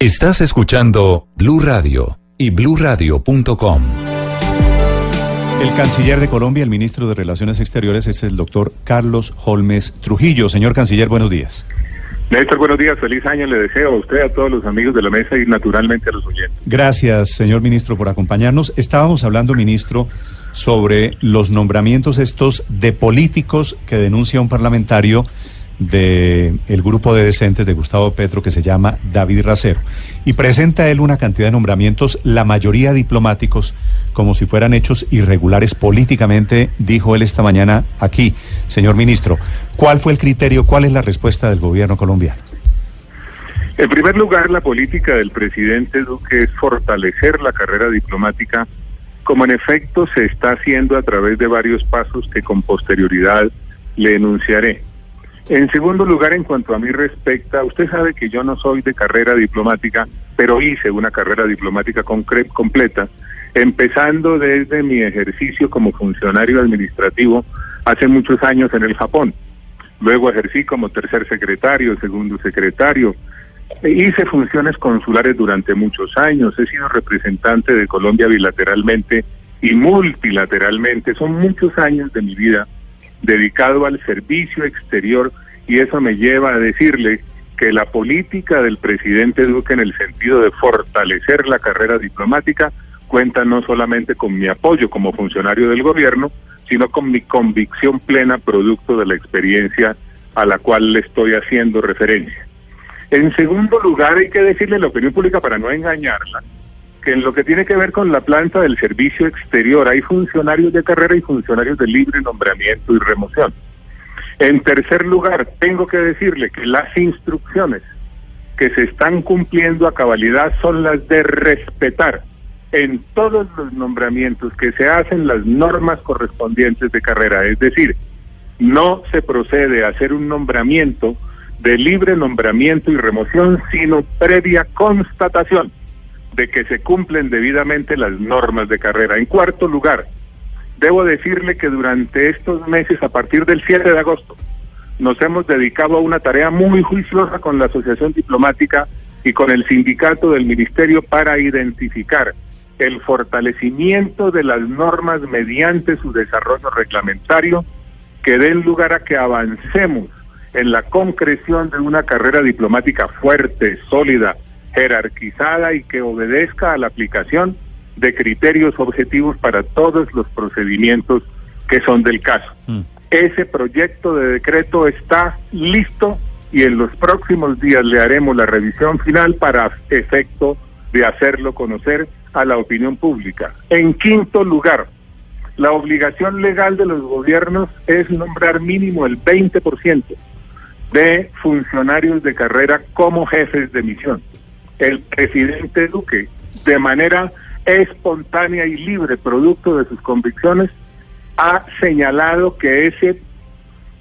Estás escuchando Blue Radio y BlueRadio.com. El canciller de Colombia, el ministro de Relaciones Exteriores, es el doctor Carlos Holmes Trujillo. Señor canciller, buenos días. Néstor, buenos días, feliz año le deseo a usted, a todos los amigos de la mesa y naturalmente a los oyentes. Gracias, señor ministro, por acompañarnos. Estábamos hablando, ministro, sobre los nombramientos estos de políticos que denuncia un parlamentario del el grupo de decentes de Gustavo Petro que se llama David Racero. Y presenta él una cantidad de nombramientos, la mayoría diplomáticos, como si fueran hechos irregulares políticamente, dijo él esta mañana aquí. Señor ministro, ¿cuál fue el criterio, cuál es la respuesta del gobierno colombiano? En primer lugar, la política del presidente Duque es fortalecer la carrera diplomática, como en efecto se está haciendo a través de varios pasos que con posterioridad le enunciaré. En segundo lugar, en cuanto a mí respecta, usted sabe que yo no soy de carrera diplomática, pero hice una carrera diplomática completa, empezando desde mi ejercicio como funcionario administrativo hace muchos años en el Japón. Luego ejercí como tercer secretario, segundo secretario. E hice funciones consulares durante muchos años. He sido representante de Colombia bilateralmente y multilateralmente. Son muchos años de mi vida dedicado al servicio exterior y eso me lleva a decirle que la política del presidente Duque en el sentido de fortalecer la carrera diplomática cuenta no solamente con mi apoyo como funcionario del gobierno, sino con mi convicción plena producto de la experiencia a la cual le estoy haciendo referencia. En segundo lugar, hay que decirle a la opinión pública para no engañarla, en lo que tiene que ver con la planta del servicio exterior hay funcionarios de carrera y funcionarios de libre nombramiento y remoción. En tercer lugar, tengo que decirle que las instrucciones que se están cumpliendo a cabalidad son las de respetar en todos los nombramientos que se hacen las normas correspondientes de carrera. Es decir, no se procede a hacer un nombramiento de libre nombramiento y remoción, sino previa constatación de que se cumplen debidamente las normas de carrera. En cuarto lugar, debo decirle que durante estos meses, a partir del 7 de agosto, nos hemos dedicado a una tarea muy juiciosa con la Asociación Diplomática y con el sindicato del Ministerio para identificar el fortalecimiento de las normas mediante su desarrollo reglamentario que den lugar a que avancemos en la concreción de una carrera diplomática fuerte, sólida, jerarquizada y que obedezca a la aplicación de criterios objetivos para todos los procedimientos que son del caso. Mm. Ese proyecto de decreto está listo y en los próximos días le haremos la revisión final para efecto de hacerlo conocer a la opinión pública. En quinto lugar, la obligación legal de los gobiernos es nombrar mínimo el 20% de funcionarios de carrera como jefes de misión el presidente Duque, de manera espontánea y libre, producto de sus convicciones, ha señalado que ese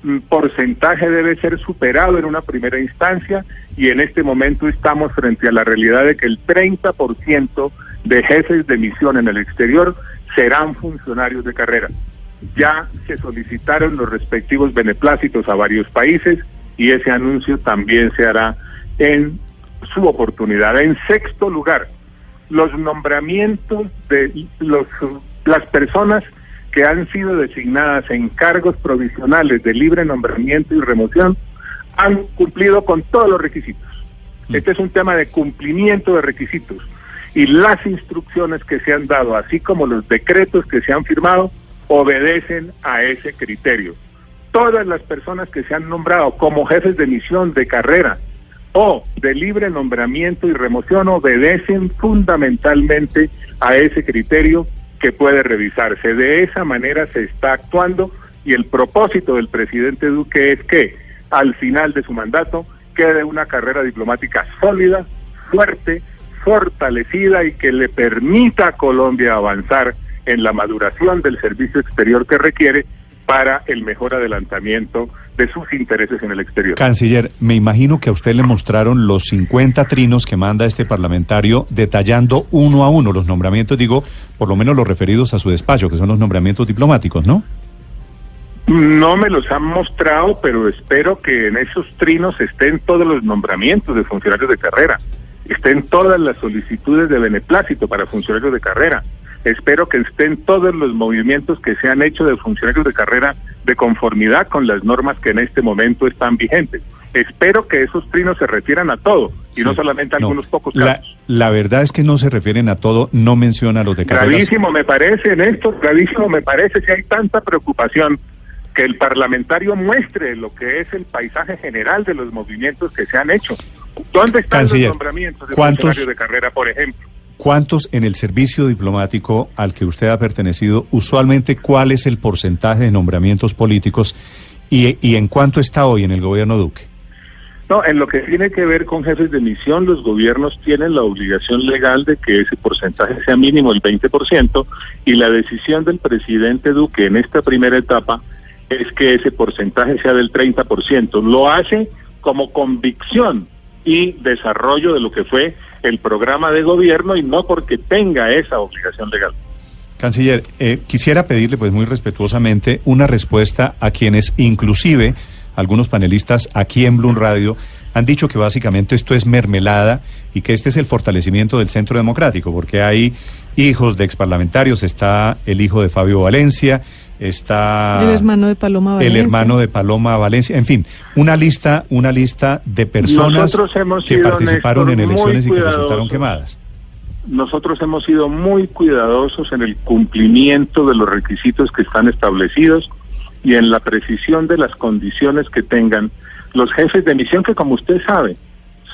mm, porcentaje debe ser superado en una primera instancia y en este momento estamos frente a la realidad de que el 30% de jefes de misión en el exterior serán funcionarios de carrera. Ya se solicitaron los respectivos beneplácitos a varios países y ese anuncio también se hará en su oportunidad. En sexto lugar, los nombramientos de los, las personas que han sido designadas en cargos provisionales de libre nombramiento y remoción han cumplido con todos los requisitos. Mm. Este es un tema de cumplimiento de requisitos y las instrucciones que se han dado, así como los decretos que se han firmado, obedecen a ese criterio. Todas las personas que se han nombrado como jefes de misión de carrera o de libre nombramiento y remoción obedecen fundamentalmente a ese criterio que puede revisarse. De esa manera se está actuando y el propósito del presidente Duque es que al final de su mandato quede una carrera diplomática sólida, fuerte, fortalecida y que le permita a Colombia avanzar en la maduración del servicio exterior que requiere para el mejor adelantamiento de sus intereses en el exterior. Canciller, me imagino que a usted le mostraron los 50 trinos que manda este parlamentario detallando uno a uno los nombramientos, digo, por lo menos los referidos a su despacho, que son los nombramientos diplomáticos, ¿no? No me los han mostrado, pero espero que en esos trinos estén todos los nombramientos de funcionarios de carrera, estén todas las solicitudes de beneplácito para funcionarios de carrera, espero que estén todos los movimientos que se han hecho de funcionarios de carrera de conformidad con las normas que en este momento están vigentes. Espero que esos trinos se refieran a todo y no solamente a algunos pocos casos. La, verdad es que no se refieren a todo, no menciona los de carreras. Gravísimo me parece, Néstor, gravísimo me parece si hay tanta preocupación que el parlamentario muestre lo que es el paisaje general de los movimientos que se han hecho. ¿Dónde están los nombramientos de funcionarios de carrera, por ejemplo? ¿Cuántos en el servicio diplomático al que usted ha pertenecido, usualmente cuál es el porcentaje de nombramientos políticos y, y en cuánto está hoy en el gobierno Duque? No, en lo que tiene que ver con jefes de misión, los gobiernos tienen la obligación legal de que ese porcentaje sea mínimo el 20% y la decisión del presidente Duque en esta primera etapa es que ese porcentaje sea del 30%. Lo hace como convicción y desarrollo de lo que fue el programa de gobierno y no porque tenga esa obligación legal. Canciller, eh, quisiera pedirle pues muy respetuosamente una respuesta a quienes inclusive algunos panelistas aquí en Bloom Radio han dicho que básicamente esto es mermelada y que este es el fortalecimiento del centro democrático, porque hay hijos de exparlamentarios, está el hijo de Fabio Valencia, está el hermano de Paloma Valencia. El hermano de Paloma Valencia, en fin, una lista, una lista de personas que participaron en elecciones y que resultaron quemadas. Nosotros hemos sido muy cuidadosos en el cumplimiento de los requisitos que están establecidos y en la precisión de las condiciones que tengan los jefes de misión que como usted sabe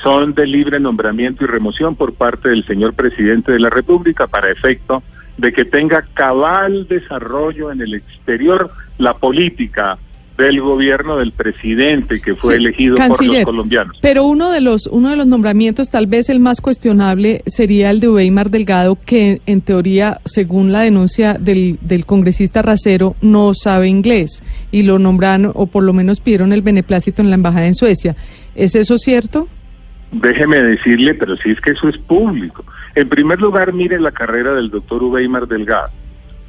son de libre nombramiento y remoción por parte del señor presidente de la República para efecto de que tenga cabal desarrollo en el exterior la política del gobierno del presidente que fue elegido por los colombianos. Pero uno de los uno de los nombramientos, tal vez el más cuestionable, sería el de Weimar Delgado, que en teoría, según la denuncia del, del congresista Racero, no sabe inglés y lo nombraron o por lo menos pidieron el beneplácito en la embajada en Suecia. ¿Es eso cierto? Déjeme decirle, pero si es que eso es público. En primer lugar, mire la carrera del doctor Uweimar Delgado.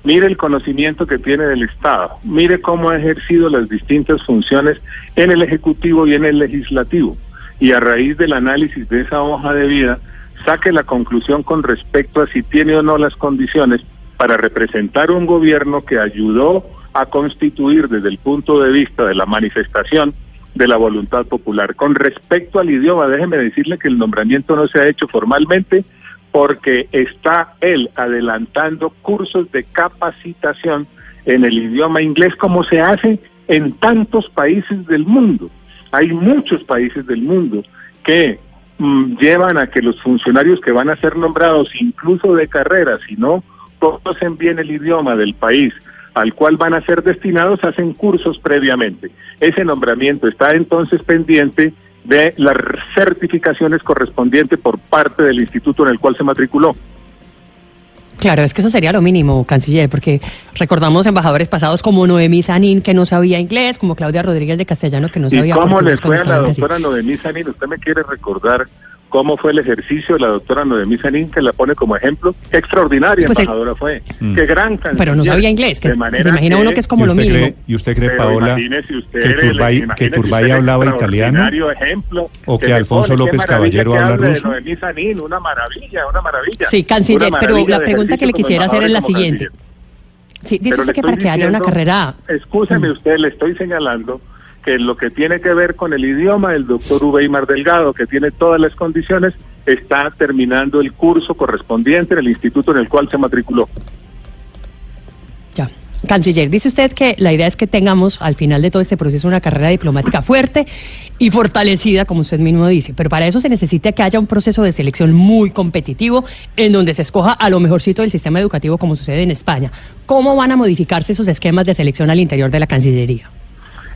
Mire el conocimiento que tiene del Estado. Mire cómo ha ejercido las distintas funciones en el Ejecutivo y en el Legislativo. Y a raíz del análisis de esa hoja de vida, saque la conclusión con respecto a si tiene o no las condiciones para representar un gobierno que ayudó a constituir desde el punto de vista de la manifestación de la voluntad popular. Con respecto al idioma, déjeme decirle que el nombramiento no se ha hecho formalmente, porque está él adelantando cursos de capacitación en el idioma inglés como se hace en tantos países del mundo. Hay muchos países del mundo que mm, llevan a que los funcionarios que van a ser nombrados, incluso de carrera, si no conocen bien el idioma del país al cual van a ser destinados, hacen cursos previamente. Ese nombramiento está entonces pendiente de las certificaciones correspondientes por parte del instituto en el cual se matriculó. Claro, es que eso sería lo mínimo, canciller, porque recordamos embajadores pasados como Noemí Sanín, que no sabía inglés, como Claudia Rodríguez de Castellano, que no sabía ¿Y cómo le fue a la doctora Noemí Sanín? ¿Usted me quiere recordar cómo fue el ejercicio de la doctora Noemí Sanín, que la pone como ejemplo. Extraordinaria pues embajadora fue. Mm. Qué gran Pero no sabía inglés, que se imagina uno que es como lo mínimo. ¿Y usted cree, Paola, que Turbay, hablaba italiano? Ejemplo, ¿O que, Alfonso López Caballero habla ruso? Noemí Sanín, una maravilla, una maravilla. Sí, canciller, pero la pregunta que le quisiera hacer es la siguiente. Sí, dice usted que para que haya una carrera... Escúcheme usted, le estoy señalando que lo que tiene que ver con el idioma, el doctor Uweimar Delgado, que tiene todas las condiciones, está terminando el curso correspondiente en el instituto en el cual se matriculó. Ya. Canciller, dice usted que la idea es que tengamos al final de todo este proceso una carrera diplomática fuerte y fortalecida, como usted mismo dice, pero para eso se necesita que haya un proceso de selección muy competitivo en donde se escoja a lo mejorcito del sistema educativo como sucede en España. ¿Cómo van a modificarse esos esquemas de selección al interior de la Cancillería?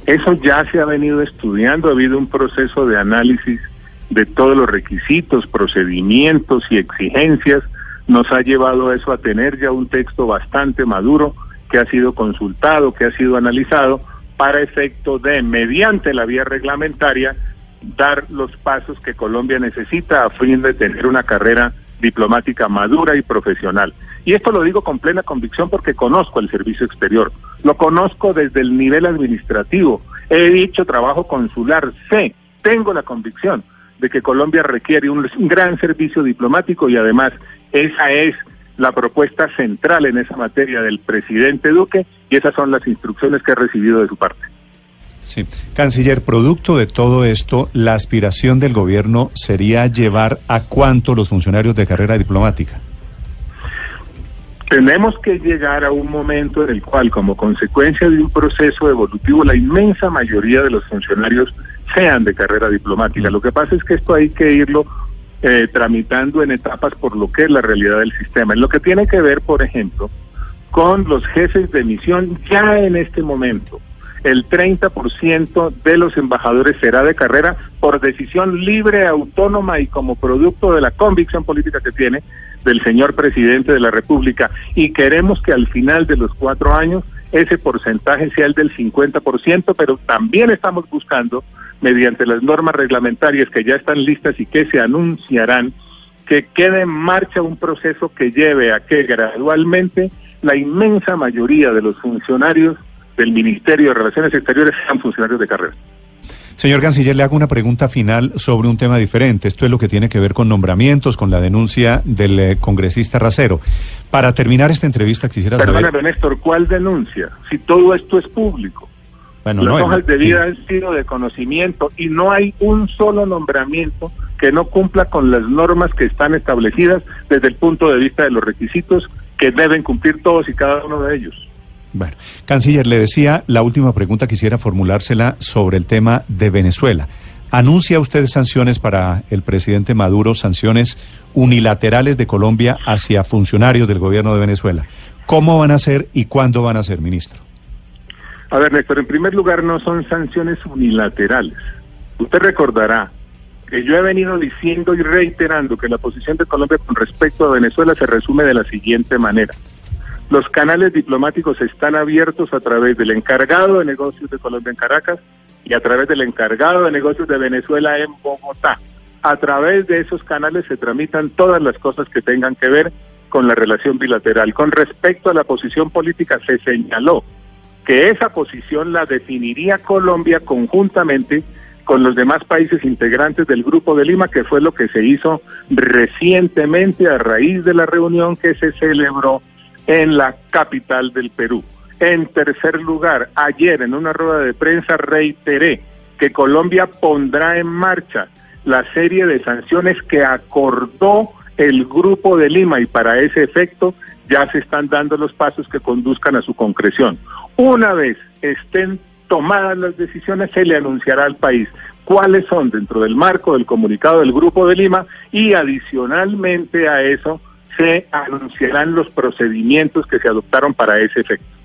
Eso ya se ha venido estudiando, ha habido un proceso de análisis de todos los requisitos, procedimientos y exigencias, nos ha llevado eso a tener ya un texto bastante maduro que ha sido consultado, que ha sido analizado para efecto de, mediante la vía reglamentaria, dar los pasos que Colombia necesita a fin de tener una carrera diplomática madura y profesional. Y esto lo digo con plena convicción porque conozco el servicio exterior, lo conozco desde el nivel administrativo, he dicho trabajo consular, sé, tengo la convicción de que Colombia requiere un, gran servicio diplomático y además esa es la propuesta central en esa materia del presidente Duque y esas son las instrucciones que he recibido de su parte. Sí. Canciller, producto de todo esto, la aspiración del gobierno sería llevar a cuánto los funcionarios de carrera diplomática. Tenemos que llegar a un momento en el cual, como consecuencia de un proceso evolutivo, la inmensa mayoría de los funcionarios sean de carrera diplomática. Lo que pasa es que esto hay que irlo eh, tramitando en etapas por lo que es la realidad del sistema. En lo que tiene que ver, por ejemplo, con los jefes de misión ya en este momento el 30% de los embajadores será de carrera por decisión libre, autónoma y como producto de la convicción política que tiene del señor presidente de la República. Y queremos que al final de los cuatro años ese porcentaje sea el del 50%, pero también estamos buscando, mediante las normas reglamentarias que ya están listas y que se anunciarán, que quede en marcha un proceso que lleve a que gradualmente la inmensa mayoría de los funcionarios del Ministerio de Relaciones Exteriores sean funcionarios de carrera. Señor Canciller, le hago una pregunta final sobre un tema diferente. Esto es lo que tiene que ver con nombramientos, con la denuncia del eh, congresista Racero. Para terminar esta entrevista, quisiera saber... Perdóname, Néstor, ¿cuál denuncia? Si todo esto es público. Bueno, Las hojas de vida han sido de conocimiento y no hay un solo nombramiento que no cumpla con las normas que están establecidas desde el punto de vista de los requisitos que deben cumplir todos y cada uno de ellos. Bueno, canciller, le decía, la última pregunta quisiera formulársela sobre el tema de Venezuela. ¿Anuncia usted sanciones para el presidente Maduro, sanciones unilaterales de Colombia hacia funcionarios del gobierno de Venezuela? ¿Cómo van a ser y cuándo van a ser, ministro? A ver, Néstor, en primer lugar no son sanciones unilaterales. Usted recordará que yo he venido diciendo y reiterando que la posición de Colombia con respecto a Venezuela se resume de la siguiente manera. Los canales diplomáticos están abiertos a través del encargado de negocios de Colombia en Caracas y a través del encargado de negocios de Venezuela en Bogotá. A través de esos canales se tramitan todas las cosas que tengan que ver con la relación bilateral. Con respecto a la posición política, se señaló que esa posición la definiría Colombia conjuntamente con los demás países integrantes del Grupo de Lima, que fue lo que se hizo recientemente a raíz de la reunión que se celebró en la capital del Perú. En tercer lugar, ayer en una rueda de prensa reiteré que Colombia pondrá en marcha la serie de sanciones que acordó el Grupo de Lima y para ese efecto ya se están dando los pasos que conduzcan a su concreción. Una vez estén tomadas las decisiones, se le anunciará al país cuáles son dentro del marco del comunicado del Grupo de Lima y adicionalmente a eso se anunciarán los procedimientos que se adoptaron para ese efecto.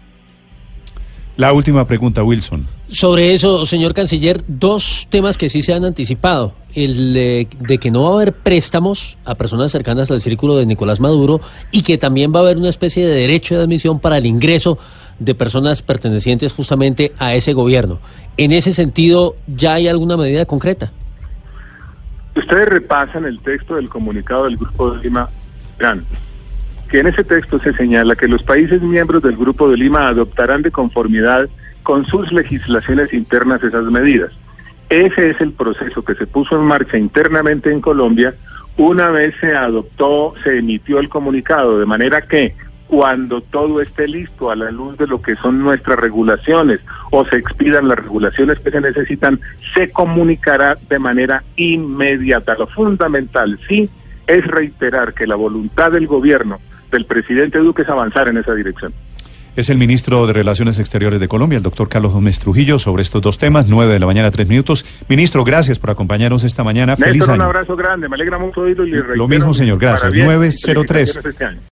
La última pregunta, Wilson. Sobre eso, señor canciller, dos temas que sí se han anticipado. El de, que no va a haber préstamos a personas cercanas al círculo de Nicolás Maduro y que también va a haber una especie de derecho de admisión para el ingreso de personas pertenecientes justamente a ese gobierno. En ese sentido, ¿ya hay alguna medida concreta? Ustedes repasan el texto del comunicado del Grupo de Lima que en ese texto se señala que los países miembros del Grupo de Lima adoptarán de conformidad con sus legislaciones internas esas medidas. Ese es el proceso que se puso en marcha internamente en Colombia una vez se adoptó, se emitió el comunicado, de manera que cuando todo esté listo a la luz de lo que son nuestras regulaciones o se expidan las regulaciones que se necesitan, se comunicará de manera inmediata. Lo fundamental, sí, es reiterar que la voluntad del gobierno del presidente Duque es avanzar en esa dirección. Es el ministro de Relaciones Exteriores de Colombia, el doctor Carlos Gómez Trujillo, sobre estos dos temas, nueve de la mañana, tres minutos. Ministro, gracias por acompañarnos esta mañana. Néstor, Feliz un abrazo grande, me alegra mucho oírlo y Lo mismo, señor, gracias. 903.